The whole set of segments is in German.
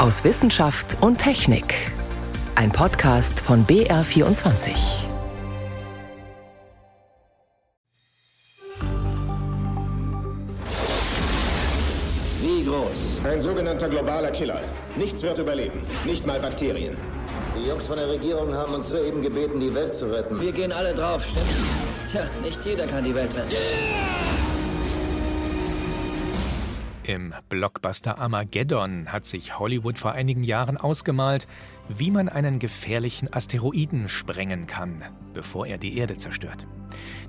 aus Wissenschaft und Technik. Ein Podcast von BR24. Wie groß? Ein sogenannter globaler Killer. Nichts wird überleben, nicht mal Bakterien. Die Jungs von der Regierung haben uns soeben gebeten, die Welt zu retten. Wir gehen alle drauf, stimmt's? Tja, nicht jeder kann die Welt retten. Im Blockbuster Armageddon hat sich Hollywood vor einigen Jahren ausgemalt, wie man einen gefährlichen Asteroiden sprengen kann, bevor er die Erde zerstört.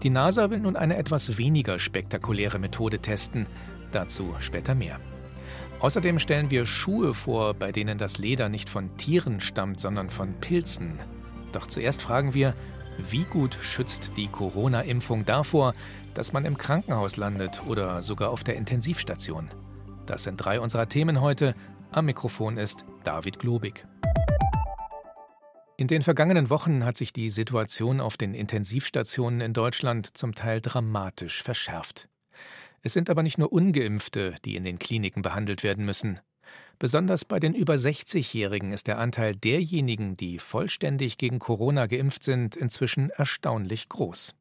Die NASA will nun eine etwas weniger spektakuläre Methode testen, dazu später mehr. Außerdem stellen wir Schuhe vor, bei denen das Leder nicht von Tieren stammt, sondern von Pilzen. Doch zuerst fragen wir, wie gut schützt die Corona-Impfung davor, dass man im Krankenhaus landet oder sogar auf der Intensivstation? Das sind drei unserer Themen heute. Am Mikrofon ist David Globig. In den vergangenen Wochen hat sich die Situation auf den Intensivstationen in Deutschland zum Teil dramatisch verschärft. Es sind aber nicht nur ungeimpfte, die in den Kliniken behandelt werden müssen. Besonders bei den über 60-Jährigen ist der Anteil derjenigen, die vollständig gegen Corona geimpft sind, inzwischen erstaunlich groß.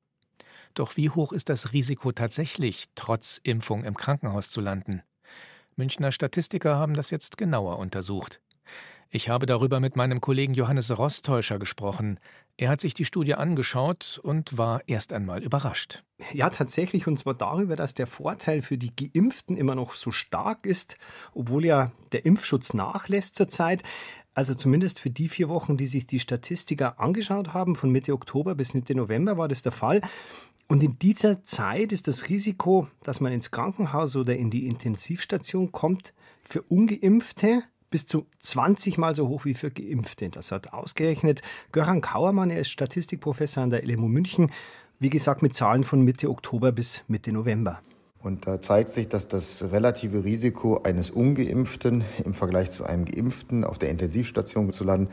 Doch wie hoch ist das Risiko tatsächlich, trotz Impfung im Krankenhaus zu landen? Münchner Statistiker haben das jetzt genauer untersucht. Ich habe darüber mit meinem Kollegen Johannes Rostäuscher gesprochen. Er hat sich die Studie angeschaut und war erst einmal überrascht. Ja, tatsächlich, und zwar darüber, dass der Vorteil für die Geimpften immer noch so stark ist, obwohl ja der Impfschutz nachlässt zurzeit. Also zumindest für die vier Wochen, die sich die Statistiker angeschaut haben, von Mitte Oktober bis Mitte November war das der Fall. Und in dieser Zeit ist das Risiko, dass man ins Krankenhaus oder in die Intensivstation kommt, für ungeimpfte bis zu 20 Mal so hoch wie für Geimpfte. Das hat ausgerechnet Göran Kauermann, er ist Statistikprofessor an der LMU München, wie gesagt mit Zahlen von Mitte Oktober bis Mitte November. Und da zeigt sich, dass das relative Risiko eines ungeimpften im Vergleich zu einem geimpften auf der Intensivstation zu landen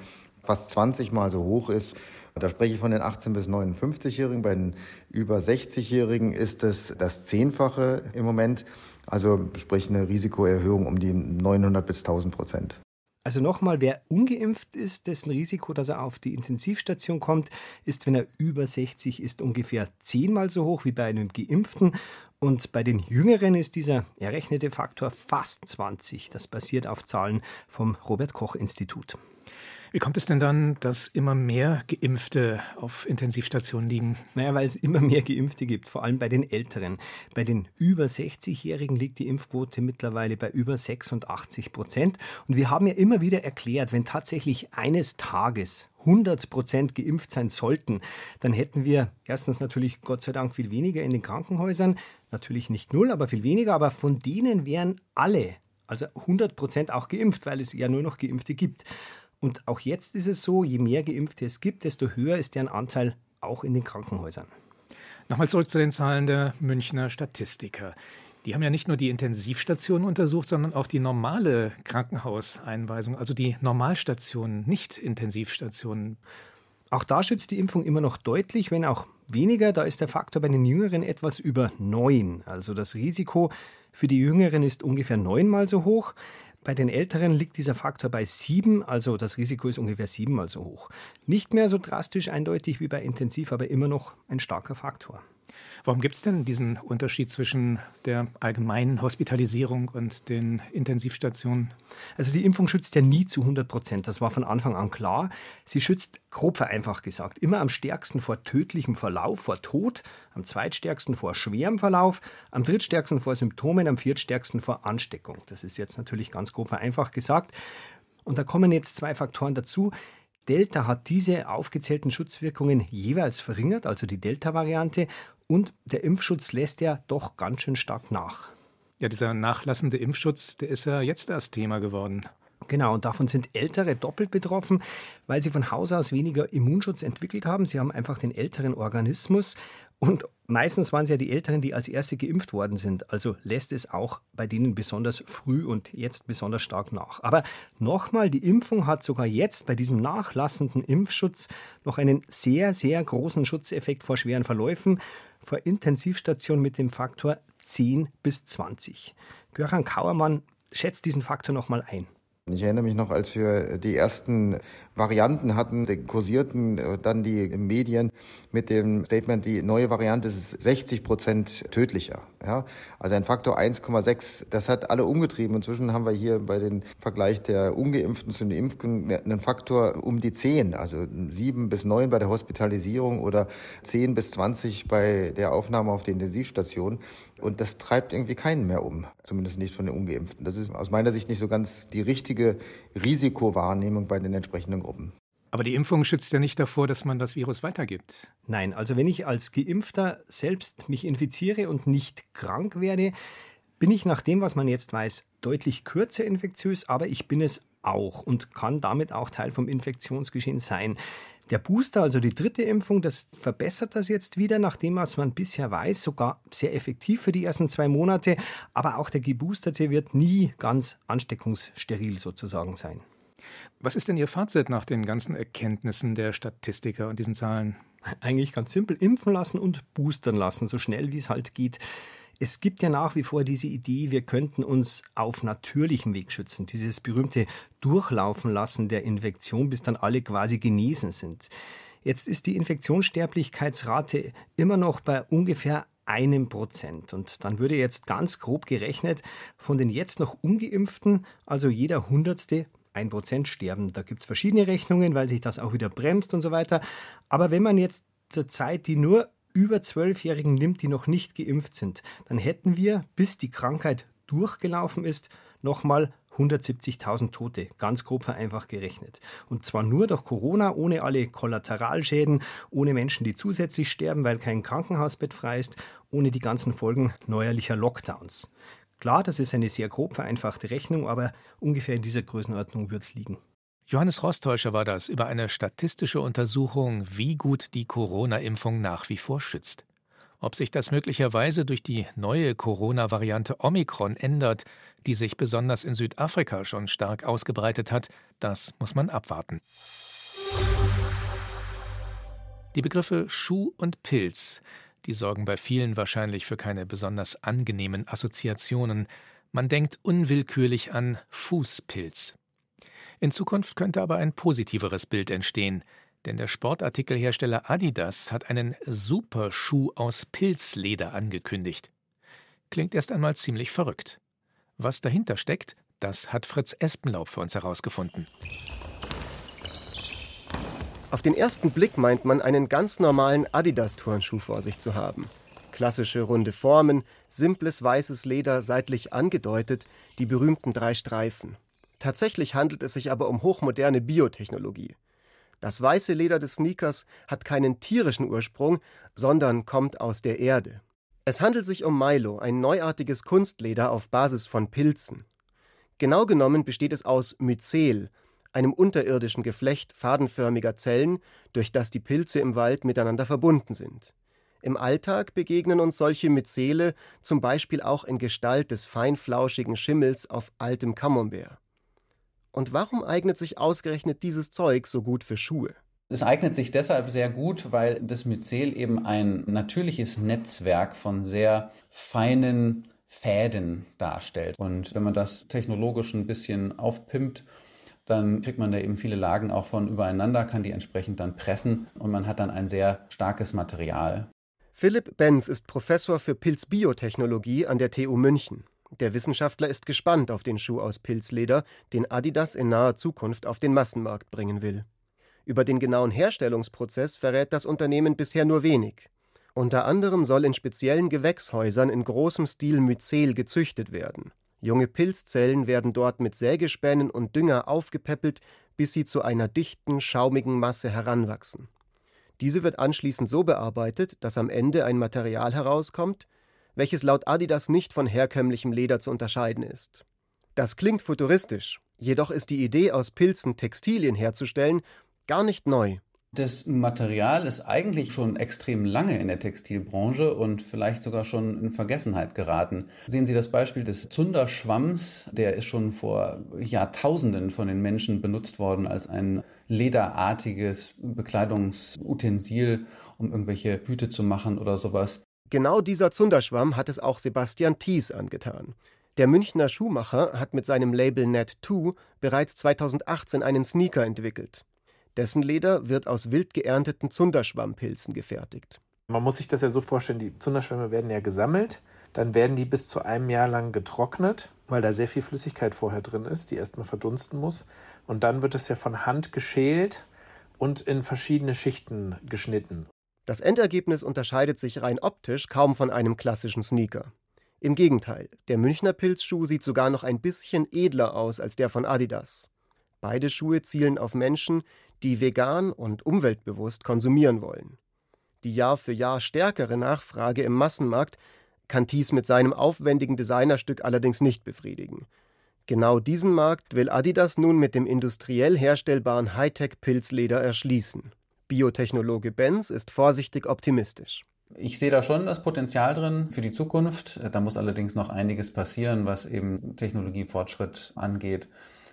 fast 20 Mal so hoch ist. Da spreche ich von den 18 bis 59-Jährigen. Bei den über 60-Jährigen ist es das Zehnfache im Moment. Also sprich eine Risikoerhöhung um die 900 bis 1000 Prozent. Also nochmal, wer ungeimpft ist, dessen Risiko, dass er auf die Intensivstation kommt, ist, wenn er über 60 ist, ungefähr zehnmal so hoch wie bei einem Geimpften. Und bei den Jüngeren ist dieser errechnete Faktor fast 20. Das basiert auf Zahlen vom Robert Koch Institut. Wie kommt es denn dann, dass immer mehr Geimpfte auf Intensivstationen liegen? Naja, weil es immer mehr Geimpfte gibt, vor allem bei den Älteren. Bei den über 60-Jährigen liegt die Impfquote mittlerweile bei über 86 Prozent. Und wir haben ja immer wieder erklärt, wenn tatsächlich eines Tages 100 Prozent geimpft sein sollten, dann hätten wir erstens natürlich Gott sei Dank viel weniger in den Krankenhäusern. Natürlich nicht null, aber viel weniger. Aber von denen wären alle also 100 Prozent auch geimpft, weil es ja nur noch Geimpfte gibt. Und auch jetzt ist es so, je mehr Geimpfte es gibt, desto höher ist deren Anteil auch in den Krankenhäusern. Nochmal zurück zu den Zahlen der Münchner Statistiker. Die haben ja nicht nur die Intensivstationen untersucht, sondern auch die normale Krankenhauseinweisung, also die Normalstationen, nicht Intensivstationen. Auch da schützt die Impfung immer noch deutlich, wenn auch weniger. Da ist der Faktor bei den Jüngeren etwas über neun. Also das Risiko für die Jüngeren ist ungefähr neunmal so hoch. Bei den Älteren liegt dieser Faktor bei sieben, also das Risiko ist ungefähr siebenmal so hoch. Nicht mehr so drastisch eindeutig wie bei Intensiv, aber immer noch ein starker Faktor. Warum gibt es denn diesen Unterschied zwischen der allgemeinen Hospitalisierung und den Intensivstationen? Also die Impfung schützt ja nie zu 100 Prozent. Das war von Anfang an klar. Sie schützt, grob vereinfacht gesagt, immer am stärksten vor tödlichem Verlauf, vor Tod, am zweitstärksten vor schwerem Verlauf, am drittstärksten vor Symptomen, am viertstärksten vor Ansteckung. Das ist jetzt natürlich ganz grob vereinfacht gesagt. Und da kommen jetzt zwei Faktoren dazu. Delta hat diese aufgezählten Schutzwirkungen jeweils verringert, also die Delta-Variante, und der Impfschutz lässt ja doch ganz schön stark nach. Ja, dieser nachlassende Impfschutz, der ist ja jetzt erst Thema geworden. Genau, und davon sind Ältere doppelt betroffen, weil sie von Haus aus weniger Immunschutz entwickelt haben. Sie haben einfach den älteren Organismus und meistens waren es ja die Älteren, die als Erste geimpft worden sind. Also lässt es auch bei denen besonders früh und jetzt besonders stark nach. Aber nochmal, die Impfung hat sogar jetzt bei diesem nachlassenden Impfschutz noch einen sehr, sehr großen Schutzeffekt vor schweren Verläufen, vor Intensivstationen mit dem Faktor 10 bis 20. Göran Kauermann schätzt diesen Faktor nochmal ein. Ich erinnere mich noch, als wir die ersten Varianten hatten, kursierten äh, dann die Medien mit dem Statement, die neue Variante ist 60 Prozent tödlicher. Ja? Also ein Faktor 1,6, das hat alle umgetrieben. Inzwischen haben wir hier bei den Vergleich der Ungeimpften zu den Impften einen Faktor um die 10, also 7 bis 9 bei der Hospitalisierung oder 10 bis 20 bei der Aufnahme auf der Intensivstation. Und das treibt irgendwie keinen mehr um, zumindest nicht von den Ungeimpften. Das ist aus meiner Sicht nicht so ganz die richtige Risikowahrnehmung bei den entsprechenden Gruppen. Aber die Impfung schützt ja nicht davor, dass man das Virus weitergibt. Nein, also wenn ich als Geimpfter selbst mich infiziere und nicht krank werde, bin ich nach dem, was man jetzt weiß, deutlich kürzer infektiös, aber ich bin es auch und kann damit auch Teil vom Infektionsgeschehen sein. Der Booster, also die dritte Impfung, das verbessert das jetzt wieder, nachdem was man bisher weiß, sogar sehr effektiv für die ersten zwei Monate. Aber auch der Geboosterte wird nie ganz ansteckungssteril sozusagen sein. Was ist denn Ihr Fazit nach den ganzen Erkenntnissen der Statistiker und diesen Zahlen? Eigentlich ganz simpel, impfen lassen und boostern lassen, so schnell wie es halt geht. Es gibt ja nach wie vor diese Idee, wir könnten uns auf natürlichem Weg schützen. Dieses berühmte Durchlaufen lassen der Infektion, bis dann alle quasi genesen sind. Jetzt ist die Infektionssterblichkeitsrate immer noch bei ungefähr einem Prozent. Und dann würde jetzt ganz grob gerechnet von den jetzt noch ungeimpften, also jeder Hundertste, 1% sterben. Da gibt es verschiedene Rechnungen, weil sich das auch wieder bremst und so weiter. Aber wenn man jetzt zur Zeit die nur über Zwölfjährigen nimmt, die noch nicht geimpft sind, dann hätten wir, bis die Krankheit durchgelaufen ist, nochmal 170.000 Tote, ganz grob vereinfacht gerechnet. Und zwar nur durch Corona, ohne alle Kollateralschäden, ohne Menschen, die zusätzlich sterben, weil kein Krankenhausbett frei ist, ohne die ganzen Folgen neuerlicher Lockdowns. Klar, das ist eine sehr grob vereinfachte Rechnung, aber ungefähr in dieser Größenordnung wird es liegen. Johannes Rostäuscher war das über eine statistische Untersuchung, wie gut die Corona-Impfung nach wie vor schützt. Ob sich das möglicherweise durch die neue Corona-Variante Omikron ändert, die sich besonders in Südafrika schon stark ausgebreitet hat, das muss man abwarten. Die Begriffe Schuh und Pilz die sorgen bei vielen wahrscheinlich für keine besonders angenehmen Assoziationen. Man denkt unwillkürlich an Fußpilz. In Zukunft könnte aber ein positiveres Bild entstehen, denn der Sportartikelhersteller Adidas hat einen Superschuh aus Pilzleder angekündigt. Klingt erst einmal ziemlich verrückt. Was dahinter steckt, das hat Fritz Espenlaub für uns herausgefunden. Auf den ersten Blick meint man, einen ganz normalen Adidas-Turnschuh vor sich zu haben. Klassische runde Formen, simples weißes Leder seitlich angedeutet, die berühmten drei Streifen. Tatsächlich handelt es sich aber um hochmoderne Biotechnologie. Das weiße Leder des Sneakers hat keinen tierischen Ursprung, sondern kommt aus der Erde. Es handelt sich um Milo, ein neuartiges Kunstleder auf Basis von Pilzen. Genau genommen besteht es aus Myzel, einem unterirdischen Geflecht fadenförmiger Zellen, durch das die Pilze im Wald miteinander verbunden sind. Im Alltag begegnen uns solche Myzele zum Beispiel auch in Gestalt des feinflauschigen Schimmels auf altem Camembert. Und warum eignet sich ausgerechnet dieses Zeug so gut für Schuhe? Es eignet sich deshalb sehr gut, weil das Myzel eben ein natürliches Netzwerk von sehr feinen Fäden darstellt. Und wenn man das technologisch ein bisschen aufpimpt dann kriegt man da eben viele Lagen auch von übereinander, kann die entsprechend dann pressen und man hat dann ein sehr starkes Material. Philipp Benz ist Professor für Pilzbiotechnologie an der TU München. Der Wissenschaftler ist gespannt auf den Schuh aus Pilzleder, den Adidas in naher Zukunft auf den Massenmarkt bringen will. Über den genauen Herstellungsprozess verrät das Unternehmen bisher nur wenig. Unter anderem soll in speziellen Gewächshäusern in großem Stil Myzel gezüchtet werden. Junge Pilzzellen werden dort mit Sägespänen und Dünger aufgepäppelt, bis sie zu einer dichten, schaumigen Masse heranwachsen. Diese wird anschließend so bearbeitet, dass am Ende ein Material herauskommt, welches laut Adidas nicht von herkömmlichem Leder zu unterscheiden ist. Das klingt futuristisch, jedoch ist die Idee, aus Pilzen Textilien herzustellen, gar nicht neu. Das Material ist eigentlich schon extrem lange in der Textilbranche und vielleicht sogar schon in Vergessenheit geraten. Sehen Sie das Beispiel des Zunderschwamms, der ist schon vor Jahrtausenden von den Menschen benutzt worden als ein lederartiges Bekleidungsutensil, um irgendwelche Hüte zu machen oder sowas. Genau dieser Zunderschwamm hat es auch Sebastian Thies angetan. Der Münchner Schuhmacher hat mit seinem Label Net2 bereits 2018 einen Sneaker entwickelt. Dessen Leder wird aus wild geernteten Zunderschwammpilzen gefertigt. Man muss sich das ja so vorstellen, die Zunderschwämme werden ja gesammelt, dann werden die bis zu einem Jahr lang getrocknet, weil da sehr viel Flüssigkeit vorher drin ist, die erstmal verdunsten muss. Und dann wird es ja von Hand geschält und in verschiedene Schichten geschnitten. Das Endergebnis unterscheidet sich rein optisch kaum von einem klassischen Sneaker. Im Gegenteil, der Münchner Pilzschuh sieht sogar noch ein bisschen edler aus als der von Adidas. Beide Schuhe zielen auf Menschen, die vegan und umweltbewusst konsumieren wollen. Die Jahr für Jahr stärkere Nachfrage im Massenmarkt kann Thies mit seinem aufwendigen Designerstück allerdings nicht befriedigen. Genau diesen Markt will Adidas nun mit dem industriell herstellbaren Hightech-Pilzleder erschließen. Biotechnologe Benz ist vorsichtig optimistisch. Ich sehe da schon das Potenzial drin für die Zukunft. Da muss allerdings noch einiges passieren, was eben Technologiefortschritt angeht,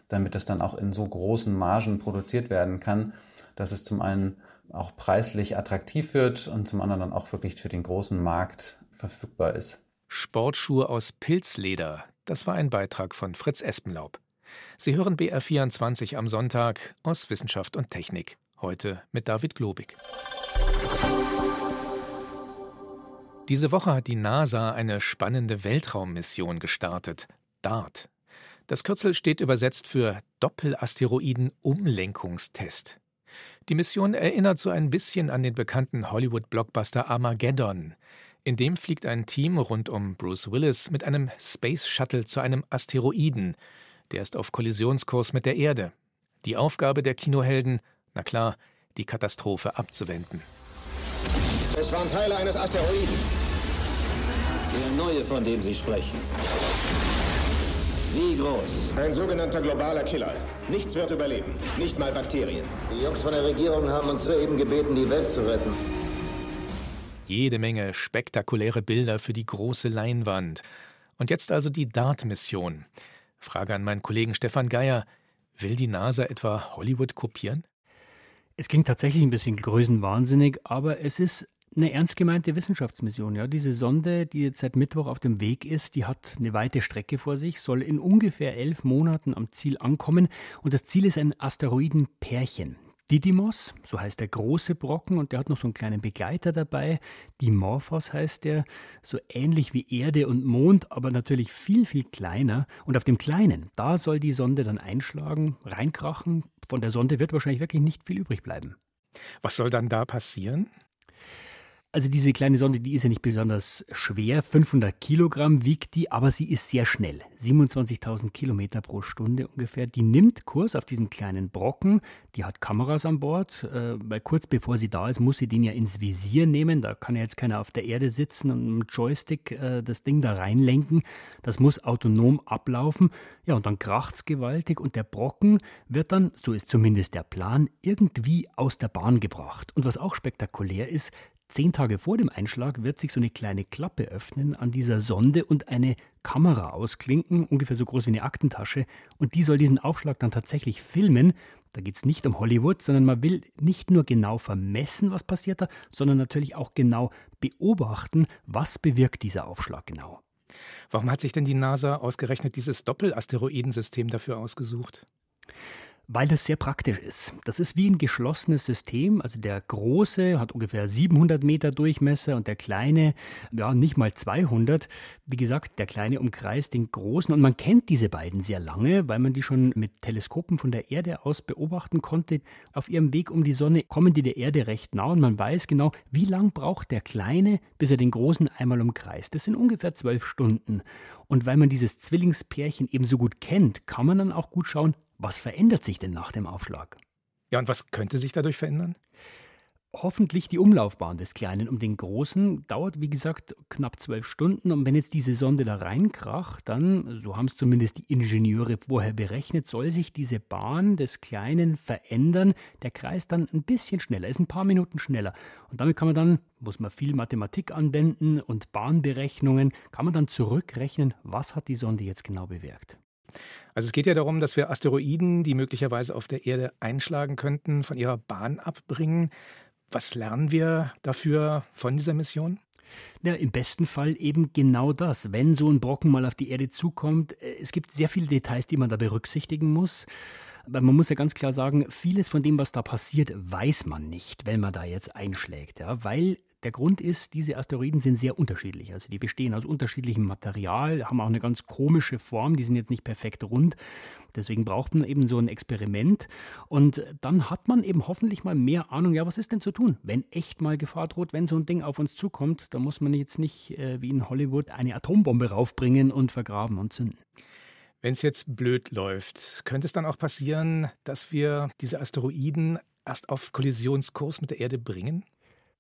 damit es dann auch in so großen Margen produziert werden kann, dass es zum einen auch preislich attraktiv wird und zum anderen dann auch wirklich für den großen Markt verfügbar ist. Sportschuhe aus Pilzleder, das war ein Beitrag von Fritz Espenlaub. Sie hören BR24 am Sonntag aus Wissenschaft und Technik. Heute mit David Globig. Diese Woche hat die NASA eine spannende Weltraummission gestartet. DART. Das Kürzel steht übersetzt für Doppelasteroiden-Umlenkungstest. Die Mission erinnert so ein bisschen an den bekannten Hollywood-Blockbuster Armageddon. In dem fliegt ein Team rund um Bruce Willis mit einem Space Shuttle zu einem Asteroiden. Der ist auf Kollisionskurs mit der Erde. Die Aufgabe der Kinohelden, na klar, die Katastrophe abzuwenden. Es waren Teile eines Asteroiden. Der neue, von dem Sie sprechen. Wie groß? Ein sogenannter globaler Killer. Nichts wird überleben. Nicht mal Bakterien. Die Jungs von der Regierung haben uns soeben gebeten, die Welt zu retten. Jede Menge spektakuläre Bilder für die große Leinwand. Und jetzt also die DART-Mission. Frage an meinen Kollegen Stefan Geier. Will die NASA etwa Hollywood kopieren? Es klingt tatsächlich ein bisschen größenwahnsinnig, aber es ist eine ernst gemeinte Wissenschaftsmission. Ja, diese Sonde, die jetzt seit Mittwoch auf dem Weg ist, die hat eine weite Strecke vor sich, soll in ungefähr elf Monaten am Ziel ankommen. Und das Ziel ist ein Asteroidenpärchen. Didymos, so heißt der große Brocken, und der hat noch so einen kleinen Begleiter dabei. Dimorphos heißt der, so ähnlich wie Erde und Mond, aber natürlich viel, viel kleiner. Und auf dem kleinen, da soll die Sonde dann einschlagen, reinkrachen. Von der Sonde wird wahrscheinlich wirklich nicht viel übrig bleiben. Was soll dann da passieren? Also diese kleine Sonde, die ist ja nicht besonders schwer, 500 Kilogramm wiegt die, aber sie ist sehr schnell, 27.000 Kilometer pro Stunde ungefähr. Die nimmt Kurs auf diesen kleinen Brocken, die hat Kameras an Bord, äh, weil kurz bevor sie da ist, muss sie den ja ins Visier nehmen. Da kann ja jetzt keiner auf der Erde sitzen und mit Joystick äh, das Ding da reinlenken. Das muss autonom ablaufen. Ja, und dann kracht's gewaltig und der Brocken wird dann, so ist zumindest der Plan, irgendwie aus der Bahn gebracht. Und was auch spektakulär ist, Zehn Tage vor dem Einschlag wird sich so eine kleine Klappe öffnen an dieser Sonde und eine Kamera ausklinken, ungefähr so groß wie eine Aktentasche. Und die soll diesen Aufschlag dann tatsächlich filmen. Da geht es nicht um Hollywood, sondern man will nicht nur genau vermessen, was passiert da, sondern natürlich auch genau beobachten, was bewirkt dieser Aufschlag genau. Warum hat sich denn die NASA ausgerechnet dieses Doppelasteroidensystem dafür ausgesucht? Weil das sehr praktisch ist. Das ist wie ein geschlossenes System. Also der große hat ungefähr 700 Meter Durchmesser und der kleine, ja, nicht mal 200. Wie gesagt, der kleine umkreist den großen und man kennt diese beiden sehr lange, weil man die schon mit Teleskopen von der Erde aus beobachten konnte. Auf ihrem Weg um die Sonne kommen die der Erde recht nah und man weiß genau, wie lang braucht der kleine, bis er den großen einmal umkreist. Das sind ungefähr zwölf Stunden. Und weil man dieses Zwillingspärchen eben so gut kennt, kann man dann auch gut schauen, was verändert sich denn nach dem Aufschlag? Ja, und was könnte sich dadurch verändern? Hoffentlich die Umlaufbahn des Kleinen um den Großen dauert, wie gesagt, knapp zwölf Stunden. Und wenn jetzt diese Sonde da reinkracht, dann, so haben es zumindest die Ingenieure vorher berechnet, soll sich diese Bahn des Kleinen verändern. Der Kreis dann ein bisschen schneller, ist ein paar Minuten schneller. Und damit kann man dann, muss man viel Mathematik anwenden und Bahnberechnungen, kann man dann zurückrechnen, was hat die Sonde jetzt genau bewirkt. Also es geht ja darum, dass wir Asteroiden, die möglicherweise auf der Erde einschlagen könnten, von ihrer Bahn abbringen. Was lernen wir dafür von dieser Mission? Ja, im besten Fall eben genau das. Wenn so ein Brocken mal auf die Erde zukommt, äh, es gibt sehr viele Details, die man da berücksichtigen muss. Aber man muss ja ganz klar sagen, vieles von dem, was da passiert, weiß man nicht, wenn man da jetzt einschlägt. Ja? Weil der Grund ist, diese Asteroiden sind sehr unterschiedlich. Also die bestehen aus unterschiedlichem Material, haben auch eine ganz komische Form, die sind jetzt nicht perfekt rund. Deswegen braucht man eben so ein Experiment. Und dann hat man eben hoffentlich mal mehr Ahnung, ja, was ist denn zu tun, wenn echt mal Gefahr droht, wenn so ein Ding auf uns zukommt. Da muss man jetzt nicht äh, wie in Hollywood eine Atombombe raufbringen und vergraben und zünden. Wenn es jetzt blöd läuft, könnte es dann auch passieren, dass wir diese Asteroiden erst auf Kollisionskurs mit der Erde bringen?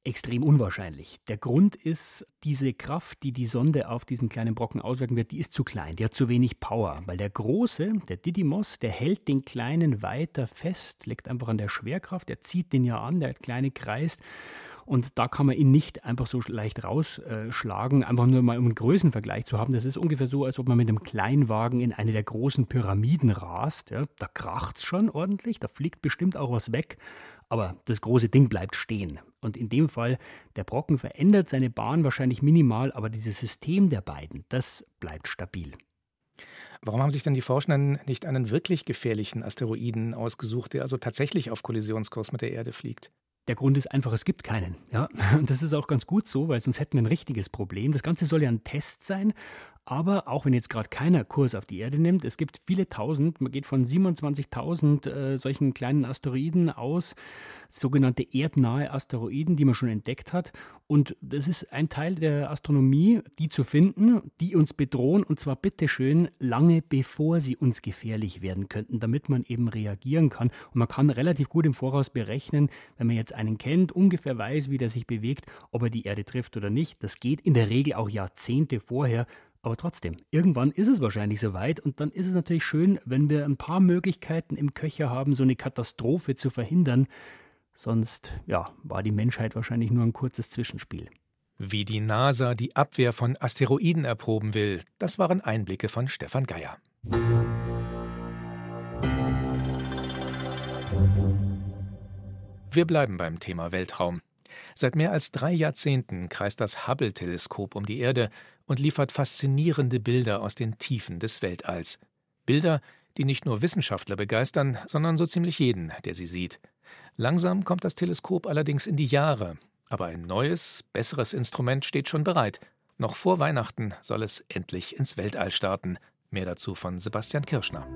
Extrem unwahrscheinlich. Der Grund ist, diese Kraft, die die Sonde auf diesen kleinen Brocken auswirken wird, die ist zu klein, die hat zu wenig Power, weil der große, der Didymos, der hält den kleinen weiter fest, liegt einfach an der Schwerkraft, der zieht den ja an, der kleine kreist und da kann man ihn nicht einfach so leicht rausschlagen, einfach nur mal um einen Größenvergleich zu haben. Das ist ungefähr so, als ob man mit einem Kleinwagen in eine der großen Pyramiden rast. Ja, da kracht es schon ordentlich, da fliegt bestimmt auch was weg, aber das große Ding bleibt stehen. Und in dem Fall, der Brocken verändert seine Bahn wahrscheinlich minimal, aber dieses System der beiden, das bleibt stabil. Warum haben sich denn die Forschenden nicht einen wirklich gefährlichen Asteroiden ausgesucht, der also tatsächlich auf Kollisionskurs mit der Erde fliegt? Der Grund ist einfach, es gibt keinen. Ja? Und das ist auch ganz gut so, weil sonst hätten wir ein richtiges Problem. Das Ganze soll ja ein Test sein, aber auch wenn jetzt gerade keiner Kurs auf die Erde nimmt, es gibt viele tausend, man geht von 27.000 äh, solchen kleinen Asteroiden aus, sogenannte erdnahe Asteroiden, die man schon entdeckt hat. Und das ist ein Teil der Astronomie, die zu finden, die uns bedrohen, und zwar bitteschön lange bevor sie uns gefährlich werden könnten, damit man eben reagieren kann. Und man kann relativ gut im Voraus berechnen, wenn man jetzt einen kennt, ungefähr weiß, wie der sich bewegt, ob er die Erde trifft oder nicht. Das geht in der Regel auch Jahrzehnte vorher. Aber trotzdem, irgendwann ist es wahrscheinlich soweit und dann ist es natürlich schön, wenn wir ein paar Möglichkeiten im Köcher haben, so eine Katastrophe zu verhindern. Sonst, ja, war die Menschheit wahrscheinlich nur ein kurzes Zwischenspiel. Wie die NASA die Abwehr von Asteroiden erproben will, das waren Einblicke von Stefan Geier. Wir bleiben beim Thema Weltraum. Seit mehr als drei Jahrzehnten kreist das Hubble-Teleskop um die Erde und liefert faszinierende Bilder aus den Tiefen des Weltalls. Bilder, die nicht nur Wissenschaftler begeistern, sondern so ziemlich jeden, der sie sieht. Langsam kommt das Teleskop allerdings in die Jahre, aber ein neues, besseres Instrument steht schon bereit. Noch vor Weihnachten soll es endlich ins Weltall starten. Mehr dazu von Sebastian Kirschner.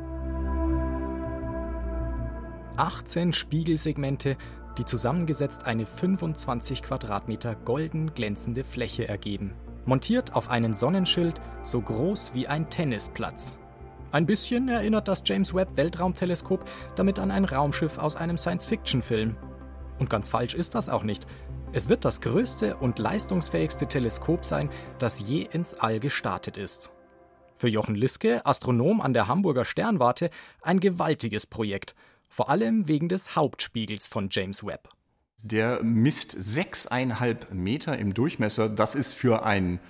18 Spiegelsegmente, die zusammengesetzt eine 25 Quadratmeter golden glänzende Fläche ergeben montiert auf einen Sonnenschild so groß wie ein Tennisplatz. Ein bisschen erinnert das James Webb Weltraumteleskop damit an ein Raumschiff aus einem Science-Fiction-Film. Und ganz falsch ist das auch nicht. Es wird das größte und leistungsfähigste Teleskop sein, das je ins All gestartet ist. Für Jochen Liske, Astronom an der Hamburger Sternwarte, ein gewaltiges Projekt, vor allem wegen des Hauptspiegels von James Webb. Der misst sechseinhalb Meter im Durchmesser. Das ist für ein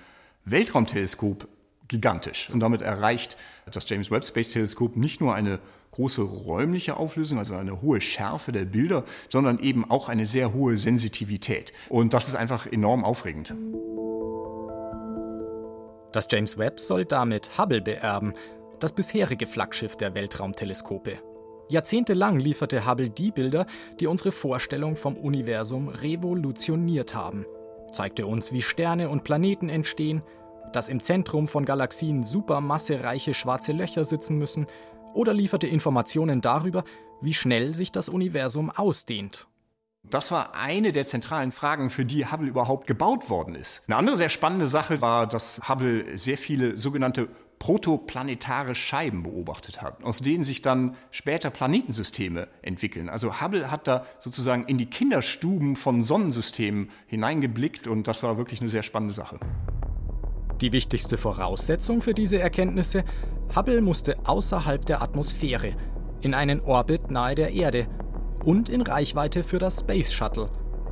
Weltraumteleskop gigantisch. Und damit erreicht das James Webb Space Teleskop nicht nur eine große räumliche Auflösung, also eine hohe Schärfe der Bilder, sondern eben auch eine sehr hohe Sensitivität. Und das ist einfach enorm aufregend. Das James Webb soll damit Hubble beerben, das bisherige Flaggschiff der Weltraumteleskope. Jahrzehntelang lieferte Hubble die Bilder, die unsere Vorstellung vom Universum revolutioniert haben. Zeigte uns, wie Sterne und Planeten entstehen, dass im Zentrum von Galaxien supermassereiche schwarze Löcher sitzen müssen, oder lieferte Informationen darüber, wie schnell sich das Universum ausdehnt. Das war eine der zentralen Fragen, für die Hubble überhaupt gebaut worden ist. Eine andere sehr spannende Sache war, dass Hubble sehr viele sogenannte protoplanetare Scheiben beobachtet hat, aus denen sich dann später Planetensysteme entwickeln. Also Hubble hat da sozusagen in die Kinderstuben von Sonnensystemen hineingeblickt und das war wirklich eine sehr spannende Sache. Die wichtigste Voraussetzung für diese Erkenntnisse, Hubble musste außerhalb der Atmosphäre, in einen Orbit nahe der Erde und in Reichweite für das Space Shuttle.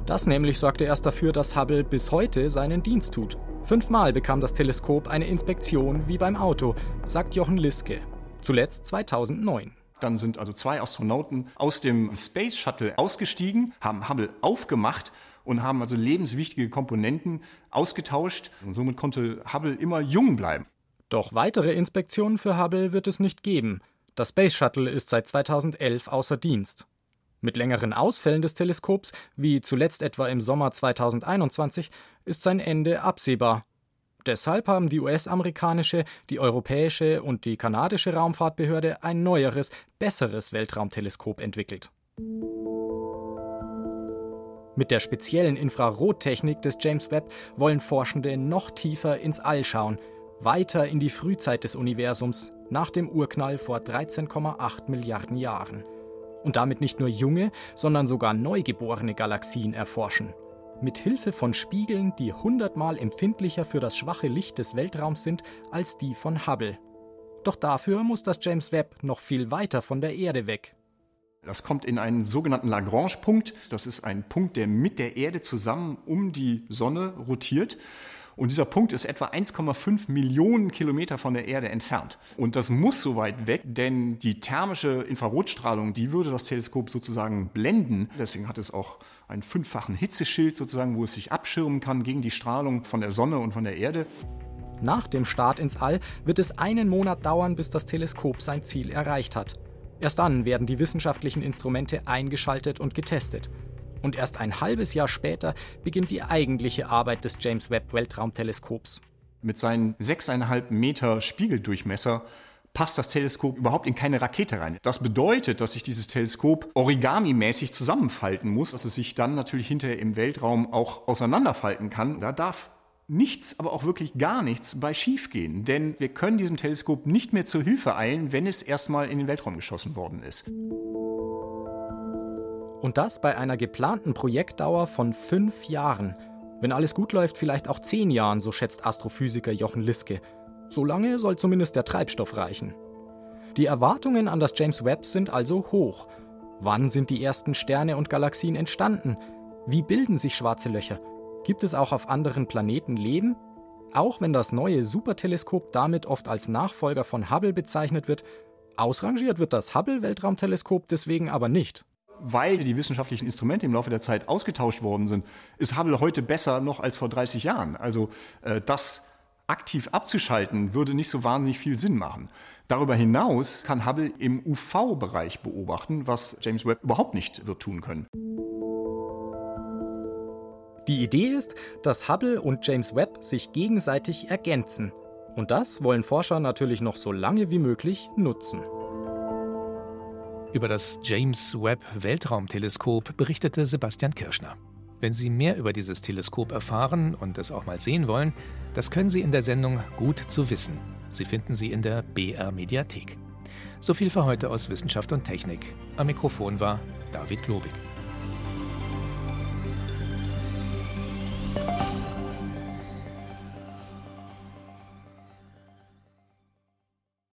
Das nämlich sorgte erst dafür, dass Hubble bis heute seinen Dienst tut. Fünfmal bekam das Teleskop eine Inspektion wie beim Auto, sagt Jochen Liske. Zuletzt 2009. Dann sind also zwei Astronauten aus dem Space Shuttle ausgestiegen, haben Hubble aufgemacht und haben also lebenswichtige Komponenten ausgetauscht. Und somit konnte Hubble immer jung bleiben. Doch weitere Inspektionen für Hubble wird es nicht geben. Das Space Shuttle ist seit 2011 außer Dienst. Mit längeren Ausfällen des Teleskops, wie zuletzt etwa im Sommer 2021, ist sein Ende absehbar. Deshalb haben die US-amerikanische, die europäische und die kanadische Raumfahrtbehörde ein neueres, besseres Weltraumteleskop entwickelt. Mit der speziellen Infrarottechnik des James Webb wollen Forschende noch tiefer ins All schauen, weiter in die Frühzeit des Universums nach dem Urknall vor 13,8 Milliarden Jahren. Und damit nicht nur junge, sondern sogar neugeborene Galaxien erforschen mit Hilfe von Spiegeln, die hundertmal empfindlicher für das schwache Licht des Weltraums sind als die von Hubble. Doch dafür muss das James Webb noch viel weiter von der Erde weg. Das kommt in einen sogenannten Lagrange-Punkt. Das ist ein Punkt, der mit der Erde zusammen um die Sonne rotiert. Und dieser Punkt ist etwa 1,5 Millionen Kilometer von der Erde entfernt. Und das muss so weit weg, denn die thermische Infrarotstrahlung, die würde das Teleskop sozusagen blenden. Deswegen hat es auch einen fünffachen Hitzeschild sozusagen, wo es sich abschirmen kann gegen die Strahlung von der Sonne und von der Erde. Nach dem Start ins All wird es einen Monat dauern, bis das Teleskop sein Ziel erreicht hat. Erst dann werden die wissenschaftlichen Instrumente eingeschaltet und getestet. Und erst ein halbes Jahr später beginnt die eigentliche Arbeit des James Webb Weltraumteleskops. Mit seinen 6,5 Meter Spiegeldurchmesser passt das Teleskop überhaupt in keine Rakete rein. Das bedeutet, dass sich dieses Teleskop origami-mäßig zusammenfalten muss, dass es sich dann natürlich hinterher im Weltraum auch auseinanderfalten kann. Da darf nichts, aber auch wirklich gar nichts bei schiefgehen, denn wir können diesem Teleskop nicht mehr zur Hilfe eilen, wenn es erstmal in den Weltraum geschossen worden ist. Und das bei einer geplanten Projektdauer von fünf Jahren. Wenn alles gut läuft, vielleicht auch zehn Jahren, so schätzt Astrophysiker Jochen Liske. So lange soll zumindest der Treibstoff reichen. Die Erwartungen an das James Webb sind also hoch. Wann sind die ersten Sterne und Galaxien entstanden? Wie bilden sich schwarze Löcher? Gibt es auch auf anderen Planeten Leben? Auch wenn das neue Superteleskop damit oft als Nachfolger von Hubble bezeichnet wird, ausrangiert wird das Hubble-Weltraumteleskop deswegen aber nicht weil die wissenschaftlichen Instrumente im Laufe der Zeit ausgetauscht worden sind, ist Hubble heute besser noch als vor 30 Jahren. Also äh, das aktiv abzuschalten würde nicht so wahnsinnig viel Sinn machen. Darüber hinaus kann Hubble im UV-Bereich beobachten, was James Webb überhaupt nicht wird tun können. Die Idee ist, dass Hubble und James Webb sich gegenseitig ergänzen. Und das wollen Forscher natürlich noch so lange wie möglich nutzen. Über das James Webb Weltraumteleskop berichtete Sebastian Kirschner. Wenn Sie mehr über dieses Teleskop erfahren und es auch mal sehen wollen, das können Sie in der Sendung Gut zu wissen. Sie finden sie in der BR Mediathek. So viel für heute aus Wissenschaft und Technik. Am Mikrofon war David Globig.